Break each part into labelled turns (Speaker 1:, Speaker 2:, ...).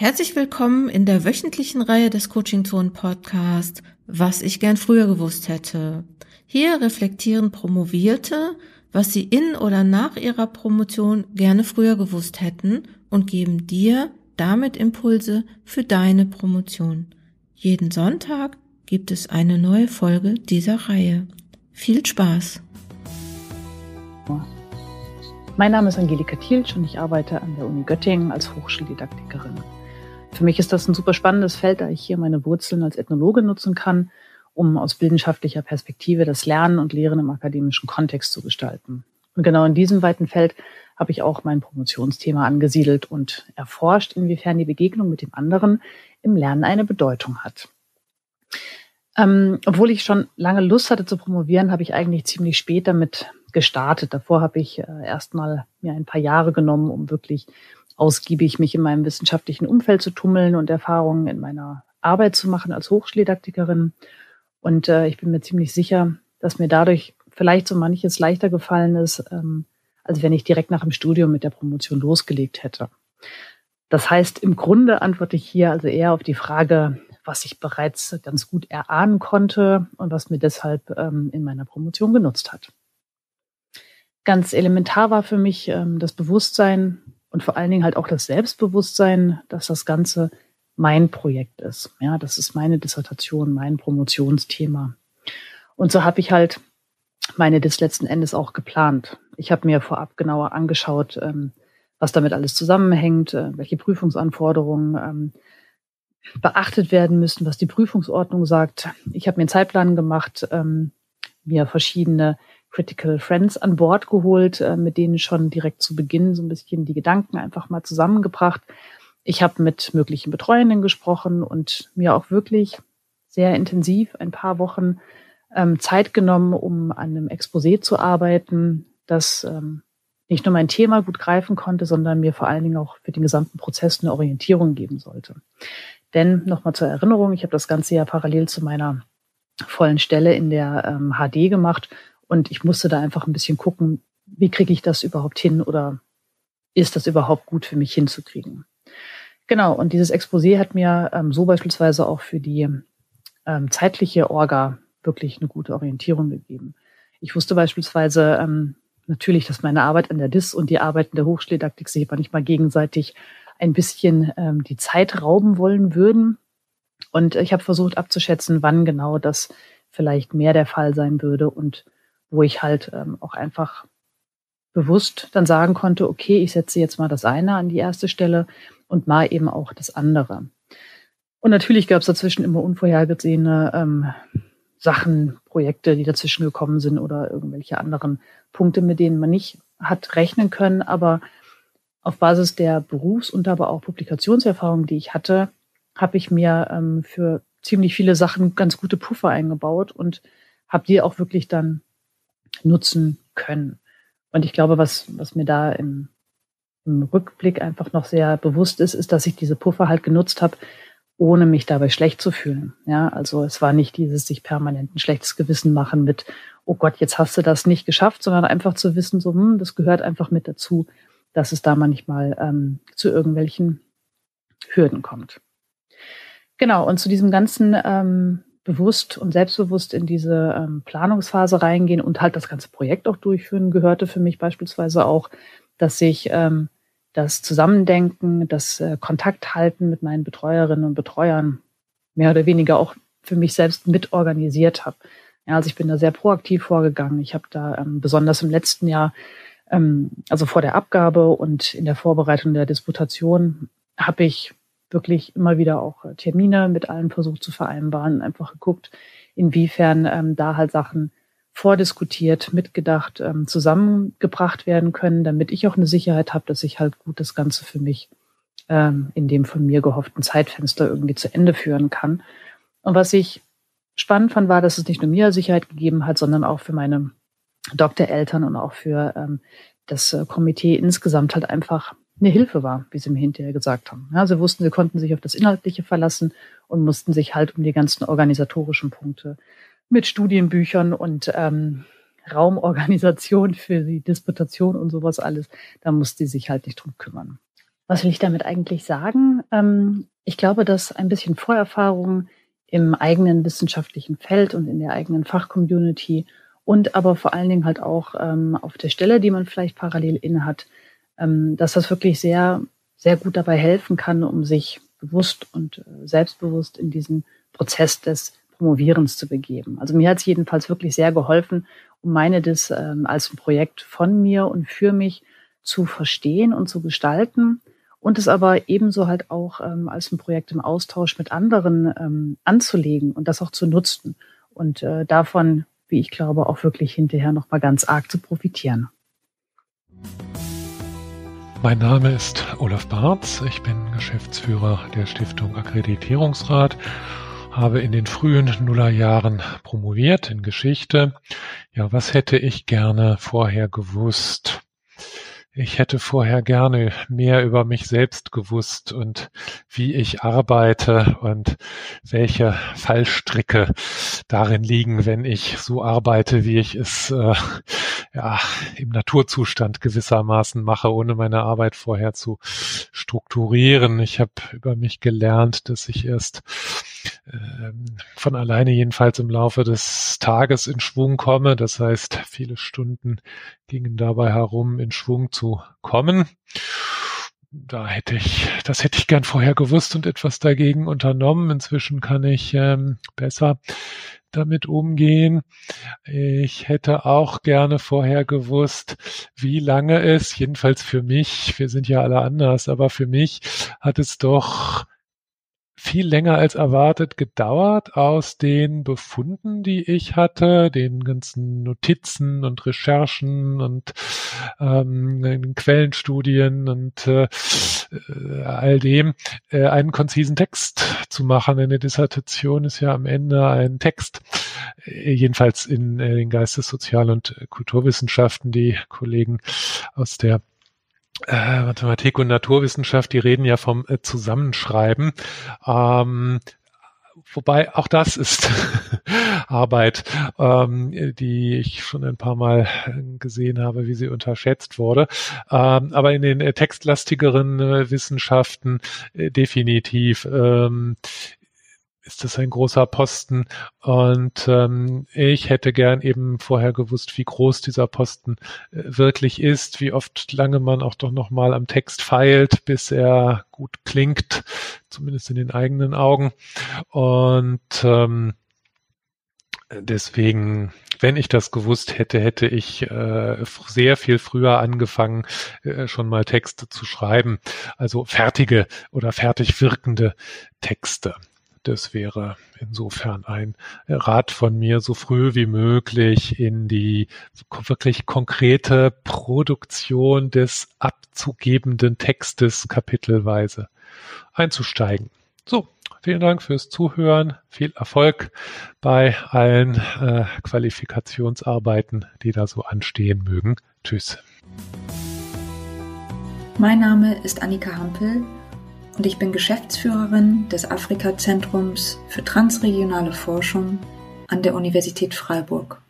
Speaker 1: Herzlich willkommen in der wöchentlichen Reihe des Coaching Zone Podcast, was ich gern früher gewusst hätte. Hier reflektieren Promovierte, was sie in oder nach ihrer Promotion gerne früher gewusst hätten und geben dir damit Impulse für deine Promotion. Jeden Sonntag gibt es eine neue Folge dieser Reihe. Viel Spaß!
Speaker 2: Mein Name ist Angelika Thielsch und ich arbeite an der Uni Göttingen als Hochschuldidaktikerin. Für mich ist das ein super spannendes Feld, da ich hier meine Wurzeln als Ethnologe nutzen kann, um aus wissenschaftlicher Perspektive das Lernen und Lehren im akademischen Kontext zu gestalten. Und genau in diesem weiten Feld habe ich auch mein Promotionsthema angesiedelt und erforscht, inwiefern die Begegnung mit dem anderen im Lernen eine Bedeutung hat. Ähm, obwohl ich schon lange Lust hatte zu promovieren, habe ich eigentlich ziemlich spät damit gestartet. Davor habe ich äh, erstmal mir ein paar Jahre genommen, um wirklich ausgiebig mich in meinem wissenschaftlichen Umfeld zu tummeln und Erfahrungen in meiner Arbeit zu machen als Hochschuldidaktikerin. Und äh, ich bin mir ziemlich sicher, dass mir dadurch vielleicht so manches leichter gefallen ist, ähm, als wenn ich direkt nach dem Studium mit der Promotion losgelegt hätte. Das heißt, im Grunde antworte ich hier also eher auf die Frage, was ich bereits ganz gut erahnen konnte und was mir deshalb ähm, in meiner Promotion genutzt hat. Ganz elementar war für mich ähm, das Bewusstsein, und vor allen Dingen halt auch das Selbstbewusstsein, dass das Ganze mein Projekt ist. Ja, das ist meine Dissertation, mein Promotionsthema. Und so habe ich halt meine Dis letzten Endes auch geplant. Ich habe mir vorab genauer angeschaut, ähm, was damit alles zusammenhängt, äh, welche Prüfungsanforderungen ähm, beachtet werden müssen, was die Prüfungsordnung sagt. Ich habe mir einen Zeitplan gemacht, ähm, mir verschiedene Critical Friends an Bord geholt, äh, mit denen schon direkt zu Beginn so ein bisschen die Gedanken einfach mal zusammengebracht. Ich habe mit möglichen Betreuenden gesprochen und mir auch wirklich sehr intensiv ein paar Wochen ähm, Zeit genommen, um an einem Exposé zu arbeiten, das ähm, nicht nur mein Thema gut greifen konnte, sondern mir vor allen Dingen auch für den gesamten Prozess eine Orientierung geben sollte. Denn nochmal zur Erinnerung, ich habe das Ganze ja parallel zu meiner vollen Stelle in der ähm, HD gemacht und ich musste da einfach ein bisschen gucken, wie kriege ich das überhaupt hin oder ist das überhaupt gut für mich hinzukriegen. Genau, und dieses Exposé hat mir ähm, so beispielsweise auch für die ähm, zeitliche Orga wirklich eine gute Orientierung gegeben. Ich wusste beispielsweise ähm, natürlich, dass meine Arbeit an der DIS und die Arbeiten der Hochschuldidaktik sich manchmal gegenseitig ein bisschen ähm, die Zeit rauben wollen würden. Und ich habe versucht abzuschätzen, wann genau das vielleicht mehr der Fall sein würde und wo ich halt ähm, auch einfach bewusst dann sagen konnte, okay, ich setze jetzt mal das eine an die erste Stelle und mal eben auch das andere. Und natürlich gab es dazwischen immer unvorhergesehene ähm, Sachen, Projekte, die dazwischen gekommen sind oder irgendwelche anderen Punkte, mit denen man nicht hat rechnen können. Aber auf Basis der Berufs- und aber auch Publikationserfahrung, die ich hatte, habe ich mir ähm, für ziemlich viele Sachen ganz gute Puffer eingebaut und habe die auch wirklich dann nutzen können. Und ich glaube, was, was mir da im, im Rückblick einfach noch sehr bewusst ist, ist, dass ich diese Puffer halt genutzt habe, ohne mich dabei schlecht zu fühlen. Ja, also es war nicht dieses sich permanent ein schlechtes Gewissen machen mit, oh Gott, jetzt hast du das nicht geschafft, sondern einfach zu wissen, so, hm, das gehört einfach mit dazu, dass es da manchmal ähm, zu irgendwelchen Hürden kommt. Genau, und zu diesem ganzen ähm, bewusst und selbstbewusst in diese ähm, Planungsphase reingehen und halt das ganze Projekt auch durchführen, gehörte für mich beispielsweise auch, dass ich ähm, das Zusammendenken, das äh, Kontakt halten mit meinen Betreuerinnen und Betreuern mehr oder weniger auch für mich selbst mit organisiert habe. Ja, also ich bin da sehr proaktiv vorgegangen. Ich habe da ähm, besonders im letzten Jahr, ähm, also vor der Abgabe und in der Vorbereitung der Disputation, habe ich wirklich immer wieder auch äh, Termine mit allen versucht zu vereinbaren, einfach geguckt, inwiefern ähm, da halt Sachen vordiskutiert, mitgedacht, ähm, zusammengebracht werden können, damit ich auch eine Sicherheit habe, dass ich halt gut das Ganze für mich ähm, in dem von mir gehofften Zeitfenster irgendwie zu Ende führen kann. Und was ich spannend fand, war, dass es nicht nur mir Sicherheit gegeben hat, sondern auch für meine Doktoreltern und auch für ähm, das äh, Komitee insgesamt halt einfach eine Hilfe war, wie sie mir hinterher gesagt haben. Ja, sie wussten, sie konnten sich auf das Inhaltliche verlassen und mussten sich halt um die ganzen organisatorischen Punkte mit Studienbüchern und ähm, Raumorganisation für die Disputation und sowas alles, da musste sie sich halt nicht drum kümmern. Was will ich damit eigentlich sagen? Ähm, ich glaube, dass ein bisschen Vorerfahrung im eigenen wissenschaftlichen Feld und in der eigenen Fachcommunity und aber vor allen Dingen halt auch ähm, auf der Stelle, die man vielleicht parallel innehat, dass das wirklich sehr, sehr gut dabei helfen kann, um sich bewusst und äh, selbstbewusst in diesen Prozess des Promovierens zu begeben. Also mir hat es jedenfalls wirklich sehr geholfen, um meine das ähm, als ein Projekt von mir und für mich zu verstehen und zu gestalten und es aber ebenso halt auch ähm, als ein Projekt im Austausch mit anderen ähm, anzulegen und das auch zu nutzen und äh, davon, wie ich glaube, auch wirklich hinterher noch mal ganz arg zu profitieren.
Speaker 3: Mein Name ist Olaf Barz. Ich bin Geschäftsführer der Stiftung Akkreditierungsrat, habe in den frühen Nullerjahren promoviert in Geschichte. Ja, was hätte ich gerne vorher gewusst? Ich hätte vorher gerne mehr über mich selbst gewusst und wie ich arbeite und welche Fallstricke darin liegen, wenn ich so arbeite, wie ich es äh, ja, im Naturzustand gewissermaßen mache, ohne meine Arbeit vorher zu strukturieren. Ich habe über mich gelernt, dass ich erst ähm, von alleine jedenfalls im Laufe des Tages in Schwung komme. Das heißt, viele Stunden gingen dabei herum, in Schwung zu kommen. Da hätte ich, das hätte ich gern vorher gewusst und etwas dagegen unternommen. Inzwischen kann ich ähm, besser damit umgehen. Ich hätte auch gerne vorher gewusst, wie lange es, jedenfalls für mich, wir sind ja alle anders, aber für mich hat es doch viel länger als erwartet gedauert aus den Befunden, die ich hatte, den ganzen Notizen und Recherchen und ähm, Quellenstudien und äh, all dem, äh, einen konzisen Text zu machen. Eine Dissertation ist ja am Ende ein Text. Äh, jedenfalls in äh, den Geistessozial- und Kulturwissenschaften, die Kollegen aus der äh, Mathematik und Naturwissenschaft, die reden ja vom äh, Zusammenschreiben. Ähm, wobei auch das ist Arbeit, ähm, die ich schon ein paar Mal gesehen habe, wie sie unterschätzt wurde. Ähm, aber in den äh, textlastigeren äh, Wissenschaften äh, definitiv ähm, ist das ein großer Posten und ähm, ich hätte gern eben vorher gewusst, wie groß dieser Posten äh, wirklich ist, wie oft lange man auch doch noch mal am Text feilt, bis er gut klingt, zumindest in den eigenen Augen und ähm, deswegen wenn ich das gewusst hätte, hätte ich äh, sehr viel früher angefangen, äh, schon mal Texte zu schreiben. Also fertige oder fertig wirkende Texte. Das wäre insofern ein Rat von mir, so früh wie möglich in die wirklich konkrete Produktion des abzugebenden Textes kapitelweise einzusteigen. So, vielen Dank fürs Zuhören. Viel Erfolg bei allen äh, Qualifikationsarbeiten, die da so anstehen mögen. Tschüss.
Speaker 4: Mein Name ist Annika Hampel und ich bin Geschäftsführerin des Afrika-Zentrums für transregionale Forschung an der Universität Freiburg.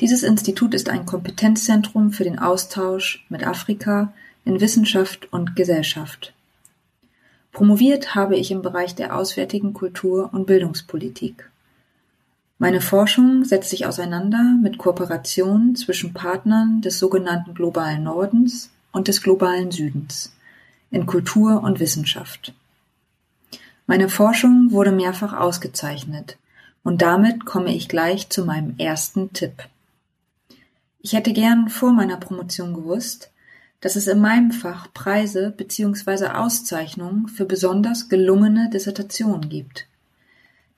Speaker 4: Dieses Institut ist ein Kompetenzzentrum für den Austausch mit Afrika in Wissenschaft und Gesellschaft. Promoviert habe ich im Bereich der auswärtigen Kultur- und Bildungspolitik. Meine Forschung setzt sich auseinander mit Kooperationen zwischen Partnern des sogenannten globalen Nordens und des globalen Südens in Kultur und Wissenschaft. Meine Forschung wurde mehrfach ausgezeichnet und damit komme ich gleich zu meinem ersten Tipp. Ich hätte gern vor meiner Promotion gewusst, dass es in meinem Fach Preise bzw. Auszeichnungen für besonders gelungene Dissertationen gibt.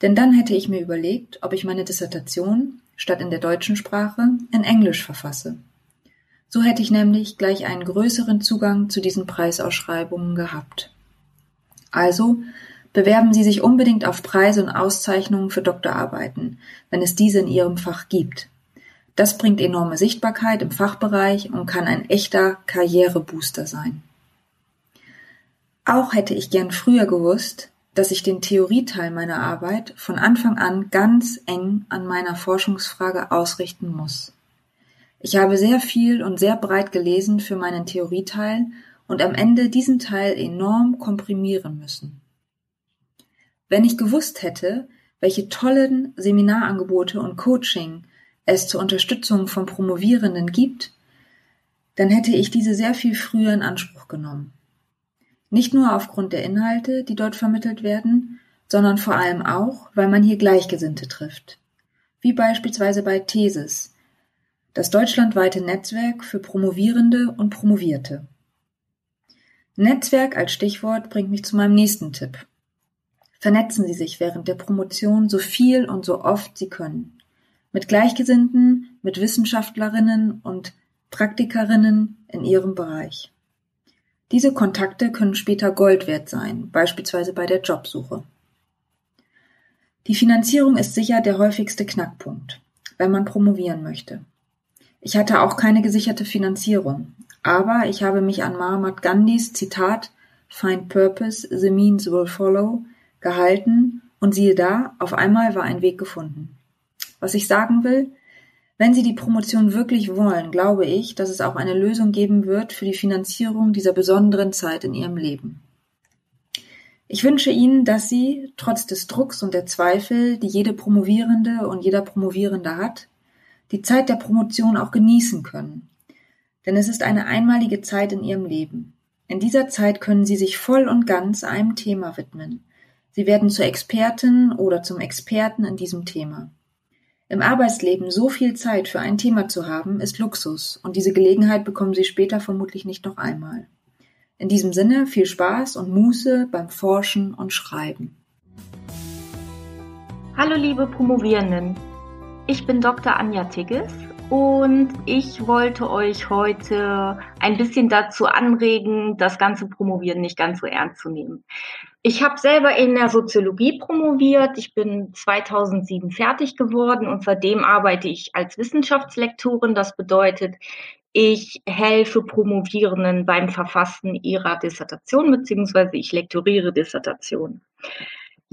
Speaker 4: Denn dann hätte ich mir überlegt, ob ich meine Dissertation statt in der deutschen Sprache in Englisch verfasse. So hätte ich nämlich gleich einen größeren Zugang zu diesen Preisausschreibungen gehabt. Also bewerben Sie sich unbedingt auf Preise und Auszeichnungen für Doktorarbeiten, wenn es diese in Ihrem Fach gibt. Das bringt enorme Sichtbarkeit im Fachbereich und kann ein echter Karrierebooster sein. Auch hätte ich gern früher gewusst, dass ich den Theorieteil meiner Arbeit von Anfang an ganz eng an meiner Forschungsfrage ausrichten muss. Ich habe sehr viel und sehr breit gelesen für meinen Theorieteil und am Ende diesen Teil enorm komprimieren müssen. Wenn ich gewusst hätte, welche tollen Seminarangebote und Coaching es zur Unterstützung von Promovierenden gibt, dann hätte ich diese sehr viel früher in Anspruch genommen. Nicht nur aufgrund der Inhalte, die dort vermittelt werden, sondern vor allem auch, weil man hier Gleichgesinnte trifft. Wie beispielsweise bei Thesis, das deutschlandweite Netzwerk für Promovierende und Promovierte. Netzwerk als Stichwort bringt mich zu meinem nächsten Tipp. Vernetzen Sie sich während der Promotion so viel und so oft Sie können. Mit Gleichgesinnten, mit Wissenschaftlerinnen und Praktikerinnen in Ihrem Bereich. Diese Kontakte können später Gold wert sein, beispielsweise bei der Jobsuche. Die Finanzierung ist sicher der häufigste Knackpunkt, wenn man promovieren möchte. Ich hatte auch keine gesicherte Finanzierung, aber ich habe mich an Mahatma Gandhis Zitat Find purpose, the means will follow gehalten und siehe da, auf einmal war ein Weg gefunden. Was ich sagen will, wenn Sie die Promotion wirklich wollen, glaube ich, dass es auch eine Lösung geben wird für die Finanzierung dieser besonderen Zeit in Ihrem Leben. Ich wünsche Ihnen, dass Sie, trotz des Drucks und der Zweifel, die jede Promovierende und jeder Promovierende hat, die Zeit der Promotion auch genießen können. Denn es ist eine einmalige Zeit in Ihrem Leben. In dieser Zeit können Sie sich voll und ganz einem Thema widmen. Sie werden zur Expertin oder zum Experten in diesem Thema. Im Arbeitsleben so viel Zeit für ein Thema zu haben, ist Luxus, und diese Gelegenheit bekommen Sie später vermutlich nicht noch einmal. In diesem Sinne viel Spaß und Muße beim Forschen und Schreiben.
Speaker 5: Hallo liebe Promovierenden, ich bin Dr. Anja Tigges und ich wollte euch heute ein bisschen dazu anregen, das ganze Promovieren nicht ganz so ernst zu nehmen. Ich habe selber in der Soziologie promoviert. Ich bin 2007 fertig geworden und seitdem arbeite ich als Wissenschaftslektorin. Das bedeutet, ich helfe Promovierenden beim Verfassen ihrer Dissertation beziehungsweise ich lektoriere Dissertation.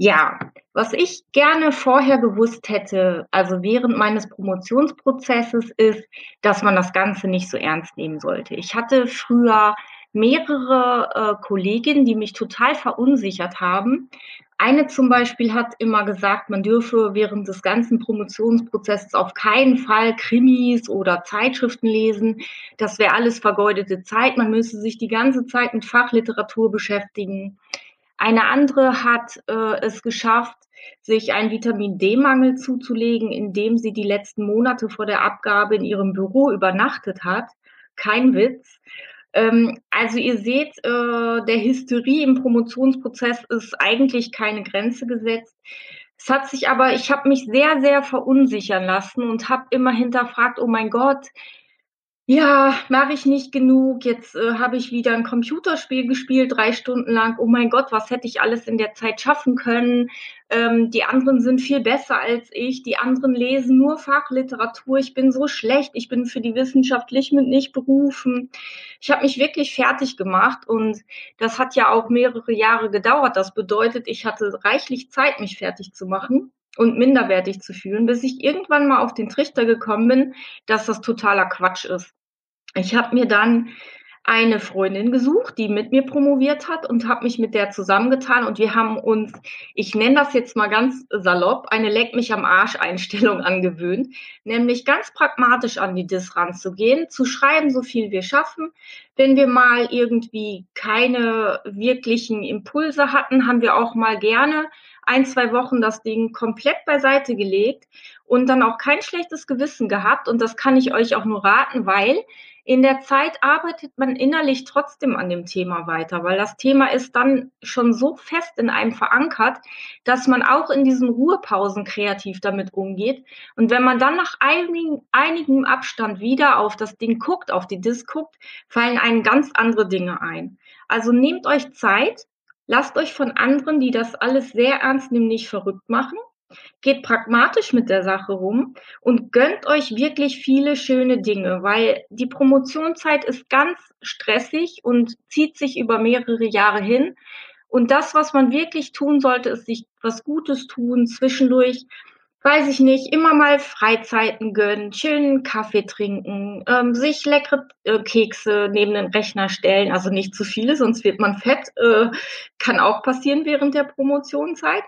Speaker 5: Ja, was ich gerne vorher gewusst hätte, also während meines Promotionsprozesses, ist, dass man das Ganze nicht so ernst nehmen sollte. Ich hatte früher mehrere äh, Kolleginnen, die mich total verunsichert haben. Eine zum Beispiel hat immer gesagt, man dürfe während des ganzen Promotionsprozesses auf keinen Fall Krimis oder Zeitschriften lesen. Das wäre alles vergeudete Zeit. Man müsse sich die ganze Zeit mit Fachliteratur beschäftigen. Eine andere hat äh, es geschafft, sich einen Vitamin D-Mangel zuzulegen, indem sie die letzten Monate vor der Abgabe in ihrem Büro übernachtet hat. Kein Witz. Ähm, also ihr seht, äh, der Hysterie im Promotionsprozess ist eigentlich keine Grenze gesetzt. Es hat sich aber, ich habe mich sehr, sehr verunsichern lassen und habe immer hinterfragt, oh mein Gott, ja, mache ich nicht genug. Jetzt äh, habe ich wieder ein Computerspiel gespielt, drei Stunden lang. Oh mein Gott, was hätte ich alles in der Zeit schaffen können? Ähm, die anderen sind viel besser als ich. Die anderen lesen nur Fachliteratur. Ich bin so schlecht. Ich bin für die wissenschaftlich mit nicht berufen. Ich habe mich wirklich fertig gemacht und das hat ja auch mehrere Jahre gedauert. Das bedeutet, ich hatte reichlich Zeit, mich fertig zu machen und minderwertig zu fühlen, bis ich irgendwann mal auf den Trichter gekommen bin, dass das totaler Quatsch ist. Ich habe mir dann eine Freundin gesucht, die mit mir promoviert hat und habe mich mit der zusammengetan und wir haben uns, ich nenne das jetzt mal ganz salopp, eine Leck mich am Arsch Einstellung angewöhnt, nämlich ganz pragmatisch an die Dis ranzugehen, zu schreiben, so viel wir schaffen. Wenn wir mal irgendwie keine wirklichen Impulse hatten, haben wir auch mal gerne ein, zwei Wochen das Ding komplett beiseite gelegt und dann auch kein schlechtes Gewissen gehabt und das kann ich euch auch nur raten, weil in der Zeit arbeitet man innerlich trotzdem an dem Thema weiter, weil das Thema ist dann schon so fest in einem verankert, dass man auch in diesen Ruhepausen kreativ damit umgeht. Und wenn man dann nach einigen, einigem Abstand wieder auf das Ding guckt, auf die Disk guckt, fallen einem ganz andere Dinge ein. Also nehmt euch Zeit, lasst euch von anderen, die das alles sehr ernst nehmen, nicht verrückt machen geht pragmatisch mit der Sache rum und gönnt euch wirklich viele schöne Dinge, weil die Promotionszeit ist ganz stressig und zieht sich über mehrere Jahre hin. Und das, was man wirklich tun sollte, ist sich was Gutes tun, zwischendurch weiß ich nicht, immer mal Freizeiten gönnen, chillen, Kaffee trinken, ähm, sich leckere äh, Kekse neben den Rechner stellen, also nicht zu viele, sonst wird man fett, äh, kann auch passieren während der Promotionszeit.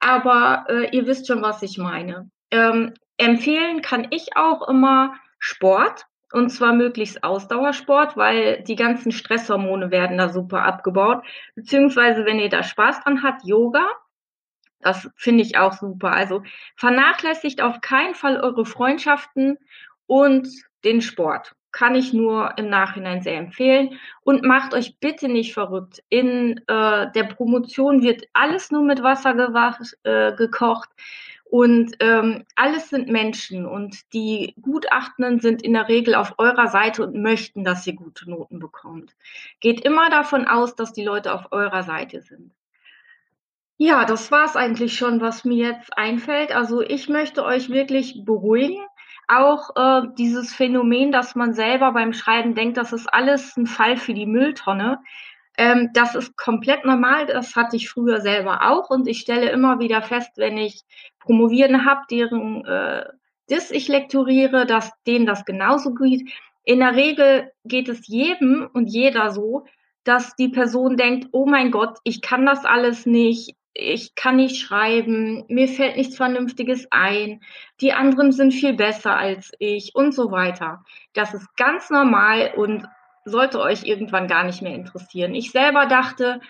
Speaker 5: Aber äh, ihr wisst schon, was ich meine. Ähm, empfehlen kann ich auch immer Sport. Und zwar möglichst Ausdauersport, weil die ganzen Stresshormone werden da super abgebaut. Beziehungsweise, wenn ihr da Spaß dran habt, Yoga. Das finde ich auch super. Also vernachlässigt auf keinen Fall eure Freundschaften und den Sport. Kann ich nur im Nachhinein sehr empfehlen. Und macht euch bitte nicht verrückt. In äh, der Promotion wird alles nur mit Wasser äh, gekocht. Und ähm, alles sind Menschen und die Gutachtenden sind in der Regel auf eurer Seite und möchten, dass ihr gute Noten bekommt. Geht immer davon aus, dass die Leute auf eurer Seite sind. Ja, das war's eigentlich schon, was mir jetzt einfällt. Also ich möchte euch wirklich beruhigen. Auch äh, dieses Phänomen, dass man selber beim Schreiben denkt, das ist alles ein Fall für die Mülltonne. Ähm, das ist komplett normal. Das hatte ich früher selber auch. Und ich stelle immer wieder fest, wenn ich Promovieren habe, deren äh, das ich lektoriere, dass denen das genauso geht. In der Regel geht es jedem und jeder so, dass die Person denkt, oh mein Gott, ich kann das alles nicht, ich kann nicht schreiben, mir fällt nichts Vernünftiges ein, die anderen sind viel besser als ich und so weiter. Das ist ganz normal und sollte euch irgendwann gar nicht mehr interessieren. Ich selber dachte,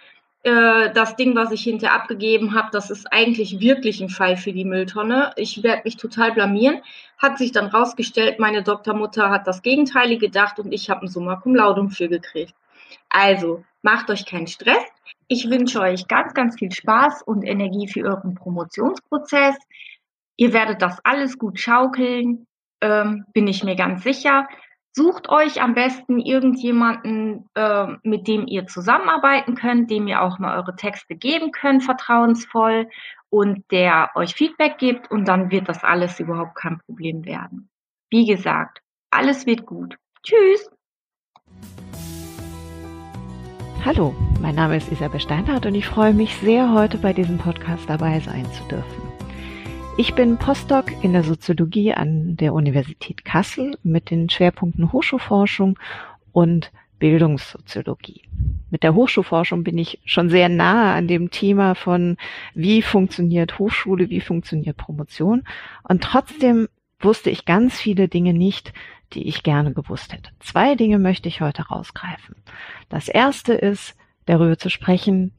Speaker 5: äh, das Ding, was ich hinterher abgegeben habe, das ist eigentlich wirklich ein Fall für die Mülltonne. Ich werde mich total blamieren. Hat sich dann rausgestellt, meine Doktormutter hat das Gegenteilige gedacht und ich habe ein Summa Cum Laude für gekriegt. Also, macht euch keinen Stress. Ich wünsche euch ganz, ganz viel Spaß und Energie für euren Promotionsprozess. Ihr werdet das alles gut schaukeln, ähm, bin ich mir ganz sicher. Sucht euch am besten irgendjemanden, äh, mit dem ihr zusammenarbeiten könnt, dem ihr auch mal eure Texte geben könnt, vertrauensvoll und der euch Feedback gibt und dann wird das alles überhaupt kein Problem werden. Wie gesagt, alles wird gut. Tschüss!
Speaker 6: Hallo, mein Name ist Isabel Steinhardt und ich freue mich sehr, heute bei diesem Podcast dabei sein zu dürfen. Ich bin Postdoc in der Soziologie an der Universität Kassel mit den Schwerpunkten Hochschulforschung und Bildungssoziologie. Mit der Hochschulforschung bin ich schon sehr nahe an dem Thema von, wie funktioniert Hochschule, wie funktioniert Promotion. Und trotzdem wusste ich ganz viele Dinge nicht, die ich gerne gewusst hätte. Zwei Dinge möchte ich heute rausgreifen. Das erste ist, darüber zu sprechen,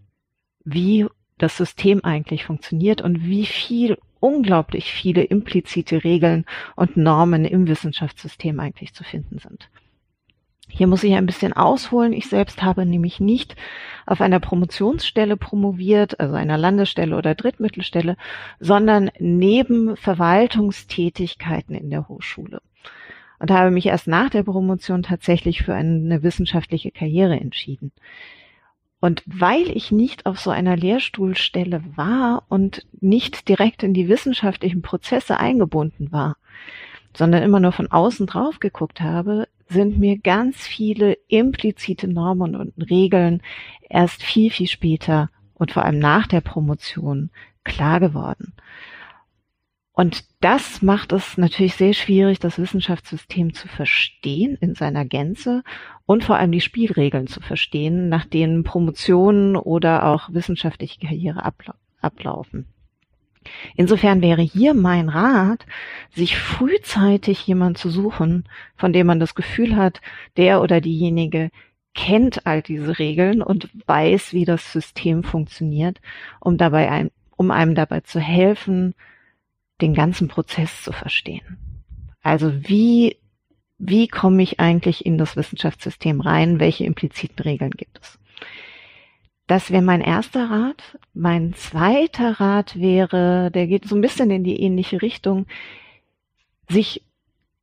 Speaker 6: wie das System eigentlich funktioniert und wie viel unglaublich viele implizite Regeln und Normen im Wissenschaftssystem eigentlich zu finden sind. Hier muss ich ein bisschen ausholen. Ich selbst habe nämlich nicht auf einer Promotionsstelle promoviert, also einer Landesstelle oder Drittmittelstelle, sondern neben Verwaltungstätigkeiten in der Hochschule. Und habe mich erst nach der Promotion tatsächlich für eine wissenschaftliche Karriere entschieden. Und weil ich nicht auf so einer Lehrstuhlstelle war und nicht direkt in die wissenschaftlichen Prozesse eingebunden war, sondern immer nur von außen drauf geguckt habe, sind mir ganz viele implizite Normen und Regeln erst viel, viel später und vor allem nach der Promotion klar geworden. Und das macht es natürlich sehr schwierig, das Wissenschaftssystem zu verstehen in seiner Gänze und vor allem die Spielregeln zu verstehen, nach denen Promotionen oder auch wissenschaftliche Karriere ablaufen. Insofern wäre hier mein Rat, sich frühzeitig jemand zu suchen, von dem man das Gefühl hat, der oder diejenige kennt all diese Regeln und weiß, wie das System funktioniert, um dabei ein, um einem dabei zu helfen, den ganzen Prozess zu verstehen. Also wie, wie komme ich eigentlich in das Wissenschaftssystem rein? Welche impliziten Regeln gibt es? Das wäre mein erster Rat. Mein zweiter Rat wäre, der geht so ein bisschen in die ähnliche Richtung, sich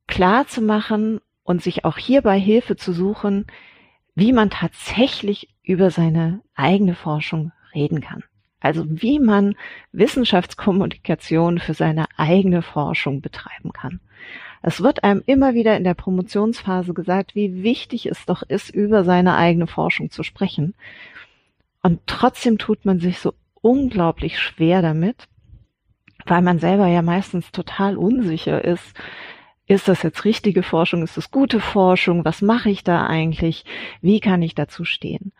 Speaker 6: klar zu machen und sich auch hierbei Hilfe zu suchen, wie man tatsächlich über seine eigene Forschung reden kann. Also wie man Wissenschaftskommunikation für seine eigene Forschung betreiben kann. Es wird einem immer wieder in der Promotionsphase gesagt, wie wichtig es doch ist, über seine eigene Forschung zu sprechen. Und trotzdem tut man sich so unglaublich schwer damit, weil man selber ja meistens total unsicher ist. Ist das jetzt richtige Forschung? Ist das gute Forschung? Was mache ich da eigentlich? Wie kann ich dazu stehen?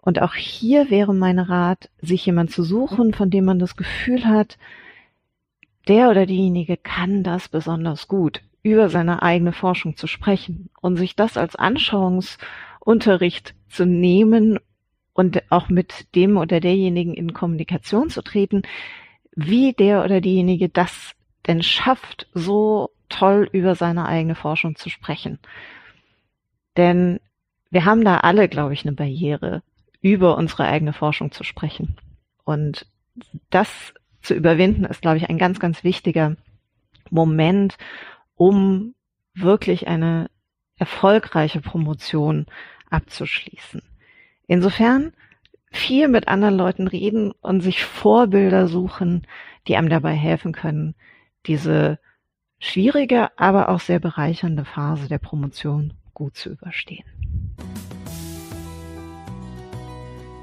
Speaker 6: Und auch hier wäre mein Rat, sich jemand zu suchen, von dem man das Gefühl hat, der oder diejenige kann das besonders gut, über seine eigene Forschung zu sprechen und sich das als Anschauungsunterricht zu nehmen und auch mit dem oder derjenigen in Kommunikation zu treten, wie der oder diejenige das denn schafft, so toll über seine eigene Forschung zu sprechen. Denn wir haben da alle, glaube ich, eine Barriere, über unsere eigene Forschung zu sprechen. Und das zu überwinden, ist, glaube ich, ein ganz, ganz wichtiger Moment, um wirklich eine erfolgreiche Promotion abzuschließen. Insofern viel mit anderen Leuten reden und sich Vorbilder suchen, die einem dabei helfen können, diese schwierige, aber auch sehr bereichernde Phase der Promotion gut zu überstehen.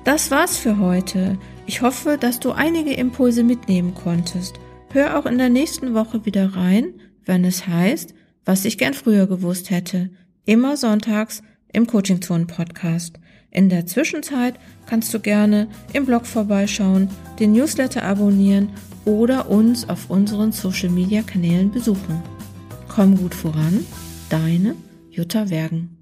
Speaker 1: Das war's für heute. Ich hoffe, dass du einige Impulse mitnehmen konntest. Hör auch in der nächsten Woche wieder rein, wenn es heißt, was ich gern früher gewusst hätte. Immer sonntags im Coaching Zone Podcast. In der Zwischenzeit kannst du gerne im Blog vorbeischauen, den Newsletter abonnieren oder uns auf unseren Social Media Kanälen besuchen. Komm gut voran, deine Jutta Wergen.